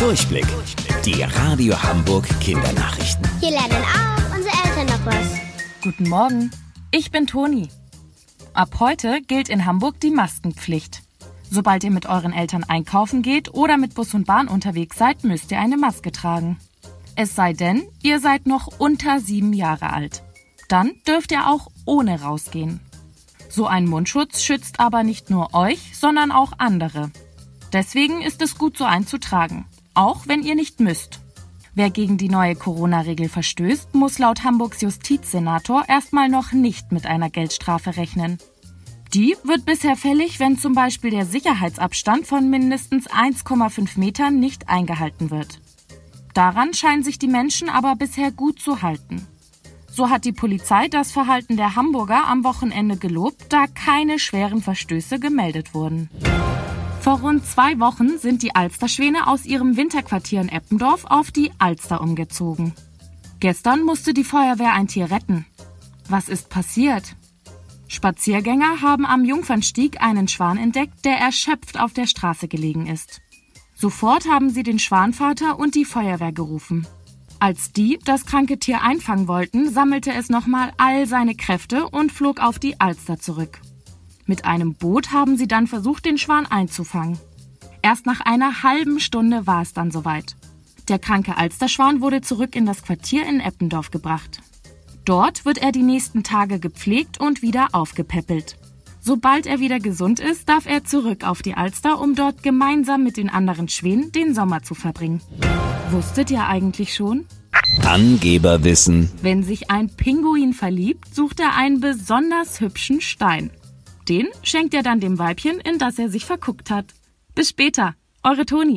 Durchblick. Die Radio Hamburg Kindernachrichten. Hier lernen auch unsere Eltern noch was. Guten Morgen, ich bin Toni. Ab heute gilt in Hamburg die Maskenpflicht. Sobald ihr mit euren Eltern einkaufen geht oder mit Bus und Bahn unterwegs seid, müsst ihr eine Maske tragen. Es sei denn, ihr seid noch unter sieben Jahre alt. Dann dürft ihr auch ohne rausgehen. So ein Mundschutz schützt aber nicht nur euch, sondern auch andere. Deswegen ist es gut so einzutragen, auch wenn ihr nicht müsst. Wer gegen die neue Corona-Regel verstößt, muss laut Hamburgs Justizsenator erstmal noch nicht mit einer Geldstrafe rechnen. Die wird bisher fällig, wenn zum Beispiel der Sicherheitsabstand von mindestens 1,5 Metern nicht eingehalten wird. Daran scheinen sich die Menschen aber bisher gut zu halten. So hat die Polizei das Verhalten der Hamburger am Wochenende gelobt, da keine schweren Verstöße gemeldet wurden. Vor rund zwei Wochen sind die Alsterschwäne aus ihrem Winterquartier in Eppendorf auf die Alster umgezogen. Gestern musste die Feuerwehr ein Tier retten. Was ist passiert? Spaziergänger haben am Jungfernstieg einen Schwan entdeckt, der erschöpft auf der Straße gelegen ist. Sofort haben sie den Schwanvater und die Feuerwehr gerufen. Als die das kranke Tier einfangen wollten, sammelte es nochmal all seine Kräfte und flog auf die Alster zurück. Mit einem Boot haben sie dann versucht, den Schwan einzufangen. Erst nach einer halben Stunde war es dann soweit. Der kranke Alsterschwan wurde zurück in das Quartier in Eppendorf gebracht. Dort wird er die nächsten Tage gepflegt und wieder aufgepäppelt. Sobald er wieder gesund ist, darf er zurück auf die Alster, um dort gemeinsam mit den anderen Schwänen den Sommer zu verbringen. Wusstet ihr eigentlich schon? Angeberwissen. Wenn sich ein Pinguin verliebt, sucht er einen besonders hübschen Stein. Den schenkt er dann dem Weibchen, in das er sich verguckt hat. Bis später, eure Toni.